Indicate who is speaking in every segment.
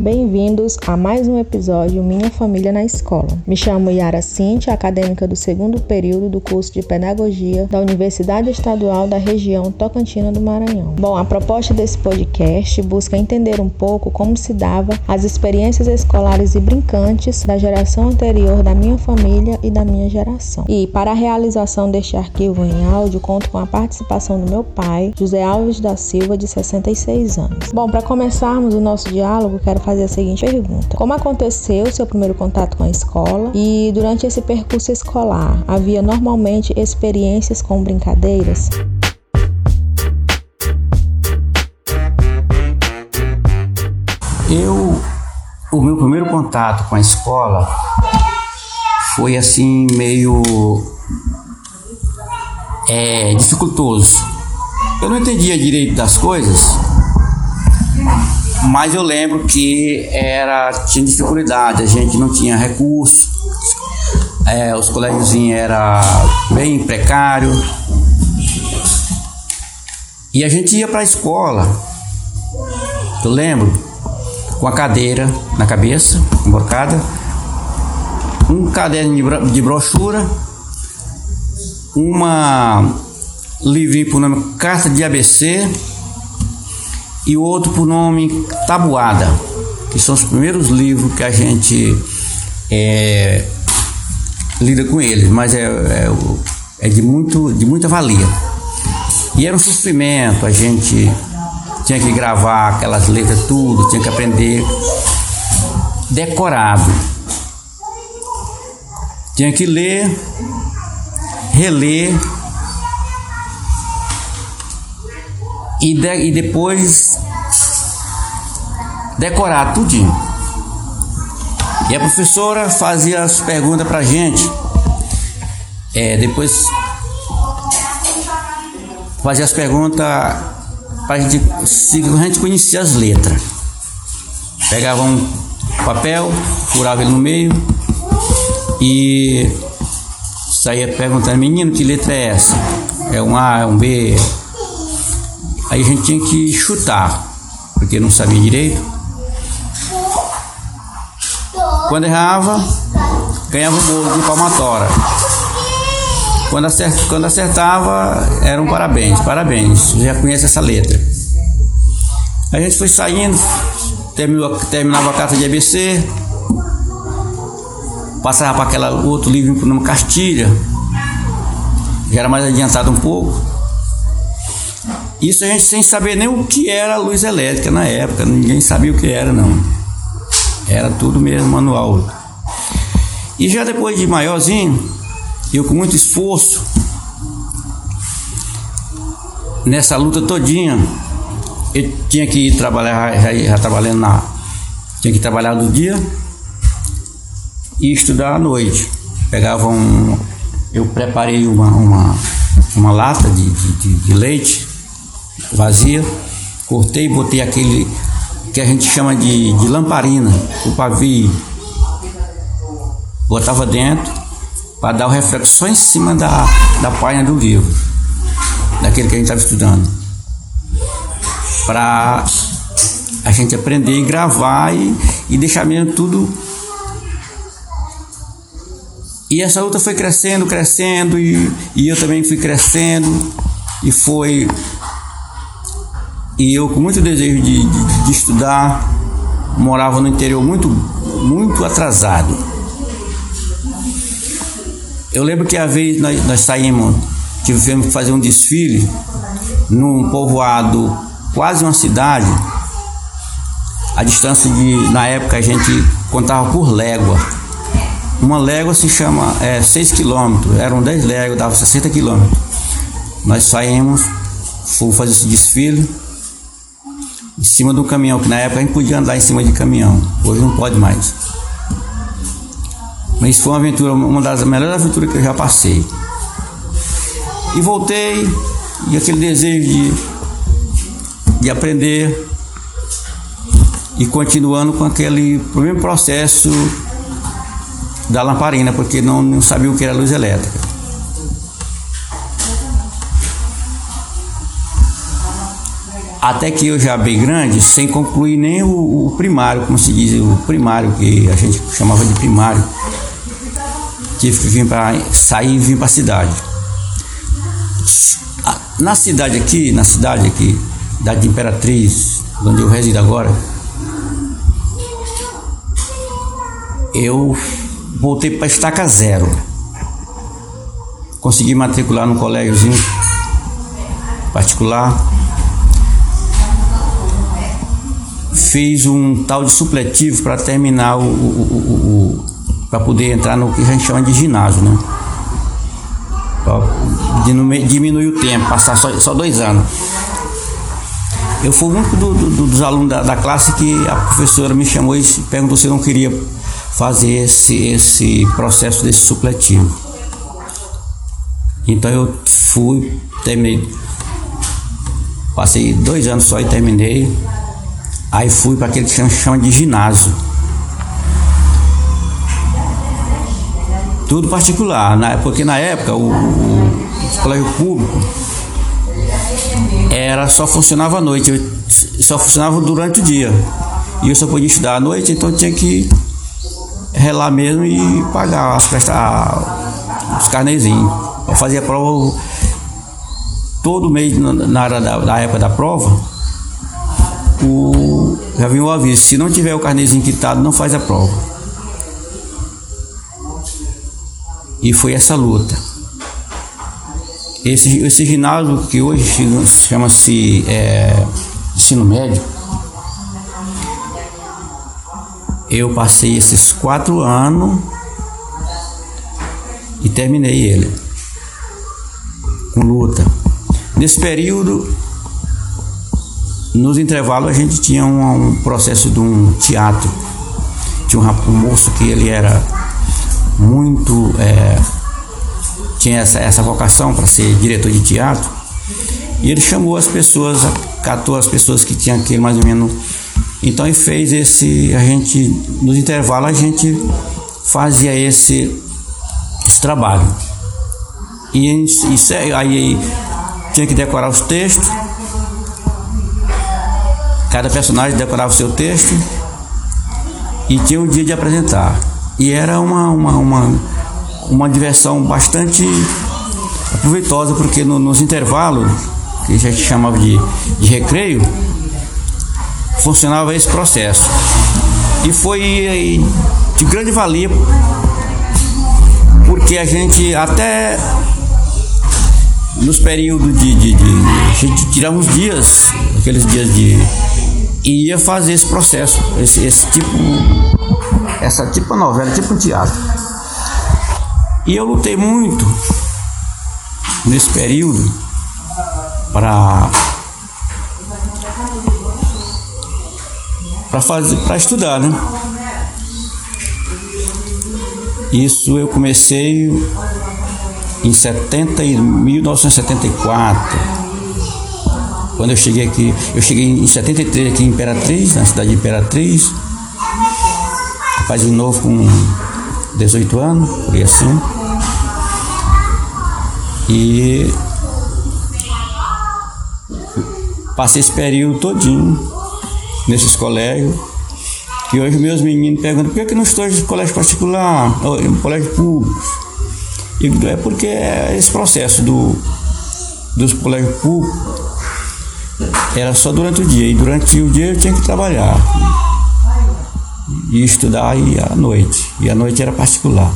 Speaker 1: Bem-vindos a mais um episódio Minha Família na Escola. Me chamo Yara Cintia, acadêmica do segundo período do curso de Pedagogia da Universidade Estadual da região Tocantina do Maranhão. Bom, a proposta desse podcast busca entender um pouco como se dava as experiências escolares e brincantes da geração anterior da minha família e da minha geração. E para a realização deste arquivo em áudio, conto com a participação do meu pai, José Alves da Silva, de 66 anos. Bom, para começarmos o nosso diálogo, quero fazer a seguinte pergunta: Como aconteceu seu primeiro contato com a escola? E durante esse percurso escolar, havia normalmente experiências com brincadeiras?
Speaker 2: Eu, o meu primeiro contato com a escola foi assim meio é, dificultoso. Eu não entendia direito das coisas, mas eu lembro que era tinha dificuldade, a gente não tinha recurso, é, os colégios era bem precário e a gente ia para a escola. Eu lembro com a cadeira na cabeça, emborcada, um caderno de, bro de brochura, uma livrinho por nome Carta de ABC e o outro por nome Tabuada, que são os primeiros livros que a gente é, lida com eles, mas é, é, é, de, muito, de muita valia. E era um sofrimento, a gente tinha que gravar aquelas letras tudo, tinha que aprender decorado. Tinha que ler, reler e, de, e depois decorar tudinho. E a professora fazia as perguntas pra gente. É, depois fazia as perguntas pra gente, a gente conhecia as letras. Pegava um papel, furava ele no meio e saía perguntando, menino, que letra é essa? É um A, é um B, Aí a gente tinha que chutar, porque não sabia direito. Quando errava, ganhava um bolo de palmatória. Quando, acert, quando acertava, era um parabéns, parabéns, já conhece essa letra. A gente foi saindo, terminou, terminava a carta de ABC, passava para aquele outro livro numa Castilha, já era mais adiantado um pouco. Isso a gente sem saber nem o que era a luz elétrica na época, ninguém sabia o que era não. Era tudo mesmo manual. E já depois de maiorzinho, eu com muito esforço, nessa luta todinha, eu tinha que ir trabalhar, já, já trabalhando na. Tinha que trabalhar no dia e estudar à noite. Pegava um. Eu preparei uma, uma, uma lata de, de, de leite vazia, cortei botei aquele que a gente chama de, de lamparina, o pavio. Botava dentro para dar o reflexo só em cima da, da página do livro, daquele que a gente estava estudando. Para a gente aprender e gravar e, e deixar mesmo tudo. E essa luta foi crescendo, crescendo, e, e eu também fui crescendo, e foi e eu com muito desejo de, de, de estudar, morava no interior muito, muito atrasado. Eu lembro que a vez nós, nós saímos, tivemos que fazer um desfile num povoado, quase uma cidade. A distância de, na época a gente contava por légua. Uma légua se chama é, 6 quilômetros, eram 10 léguas, dava 60 quilômetros. Nós saímos, fomos fazer esse desfile em cima do caminhão, que na época a gente podia andar em cima de caminhão, hoje não pode mais. Mas foi uma aventura, uma das melhores aventuras que eu já passei. E voltei, e aquele desejo de, de aprender, e continuando com aquele primeiro processo da lamparina, porque não, não sabia o que era luz elétrica. Até que eu já bem grande, sem concluir nem o, o, primário, como se diz, o primário, que a gente chamava de primário. Tive que vir para sair e vir para a cidade. Na cidade aqui, na cidade aqui, da Imperatriz, onde eu resido agora, eu voltei para estaca zero. Consegui matricular no colégiozinho particular. Fiz um tal de supletivo para terminar o, o, o, o para poder entrar no que a gente chama de ginásio, né? diminuir o tempo, passar só, só dois anos. Eu fui o único do, do, dos alunos da, da, classe que a professora me chamou e perguntou se eu não queria fazer esse, esse processo desse supletivo. Então eu fui, terminei, passei dois anos só e terminei. Aí fui para aquele que chama, de ginásio. Tudo particular, porque na época o, o, o colégio público era só funcionava à noite, só funcionava durante o dia. E eu só podia estudar à noite, então tinha que relar mesmo e pagar as presta, os carnezinhos. Eu fazia prova todo mês na da, da época da prova. O, já vinha o aviso, se não tiver o carnezinho quitado, não faz a prova. E foi essa luta. Esse, esse ginásio que hoje chama-se é, ensino médio, eu passei esses quatro anos e terminei ele com luta. Nesse período, nos intervalos, a gente tinha um, um processo de um teatro. Tinha um, um moço que ele era muito. É, tinha essa, essa vocação para ser diretor de teatro. E ele chamou as pessoas, catou as pessoas que tinham aquele mais ou menos. Então ele fez esse. A gente, nos intervalos, a gente fazia esse, esse trabalho. E isso, aí tinha que decorar os textos. Cada personagem decorava o seu texto. E tinha o dia de apresentar. E era uma, uma, uma, uma diversão bastante proveitosa, porque no, nos intervalos, que a gente chamava de, de recreio, funcionava esse processo. E foi de grande valia, porque a gente até nos períodos de, de, de tirava uns dias, aqueles dias de ia fazer esse processo, esse, esse tipo essa tipo novela, tipo teatro. E eu lutei muito nesse período para para fazer para estudar, né? Isso eu comecei em 70 1974. Quando eu cheguei aqui, eu cheguei em 73 aqui em Imperatriz, na cidade de Imperatriz faz de novo com 18 anos, por aí assim. E passei esse período todinho nesses colégios. E hoje meus meninos perguntam por que, que não estou em colégio particular, ou em colégio público. E é porque é esse processo do, dos colégios públicos era só durante o dia. E durante o dia eu tinha que trabalhar e estudar aí à noite. E à noite era particular.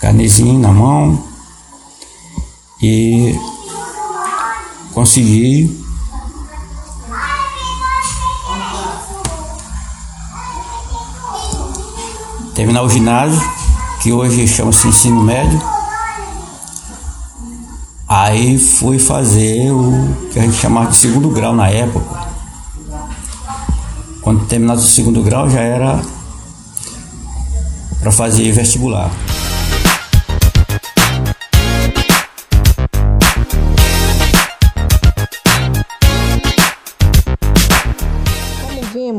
Speaker 2: Carnezinho na mão. E consegui terminar o ginásio, que hoje chama-se ensino médio. Aí fui fazer o que a gente chamava de segundo grau na época. Quando terminasse o segundo grau já era para fazer vestibular.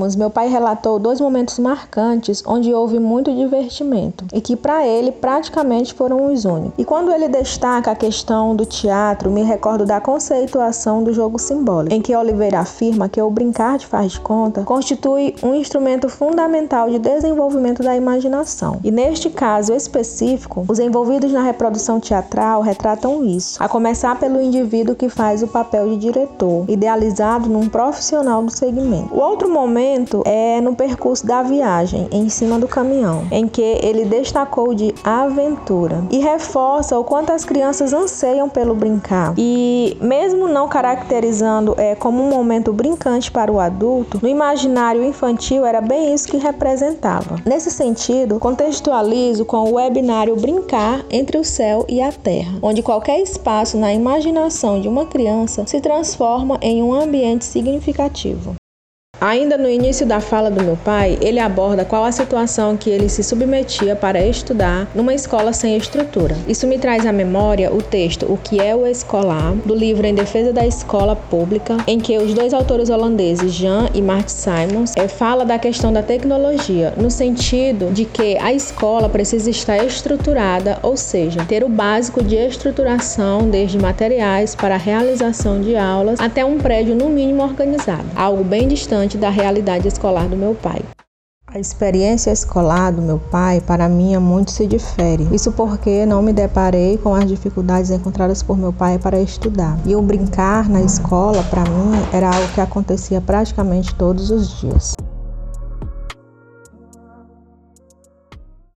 Speaker 1: Anos, meu pai relatou dois momentos marcantes onde houve muito divertimento e que para ele praticamente foram os únicos. E quando ele destaca a questão do teatro, me recordo da conceituação do jogo simbólico, em que Oliveira afirma que o brincar de faz de conta constitui um instrumento fundamental de desenvolvimento da imaginação. E neste caso específico, os envolvidos na reprodução teatral retratam isso, a começar pelo indivíduo que faz o papel de diretor, idealizado num profissional do segmento. O outro momento é no percurso da viagem, em cima do caminhão, em que ele destacou de aventura e reforça o quanto as crianças anseiam pelo brincar. E mesmo não caracterizando é, como um momento brincante para o adulto, no imaginário infantil era bem isso que representava. Nesse sentido, contextualizo com o webinário Brincar entre o céu e a terra, onde qualquer espaço na imaginação de uma criança se transforma em um ambiente significativo. Ainda no início da fala do meu pai, ele aborda qual a situação que ele se submetia para estudar numa escola sem estrutura. Isso me traz à memória o texto O que é o escolar, do livro Em Defesa da Escola Pública, em que os dois autores holandeses, Jean e Mart Simons, é, fala da questão da tecnologia, no sentido de que a escola precisa estar estruturada, ou seja, ter o básico de estruturação, desde materiais para a realização de aulas até um prédio no mínimo organizado, algo bem distante da realidade escolar do meu pai. A experiência escolar do meu pai, para mim, é muito se difere. Isso porque não me deparei com as dificuldades encontradas por meu pai para estudar. E o brincar na escola, para mim, era algo que acontecia praticamente todos os dias.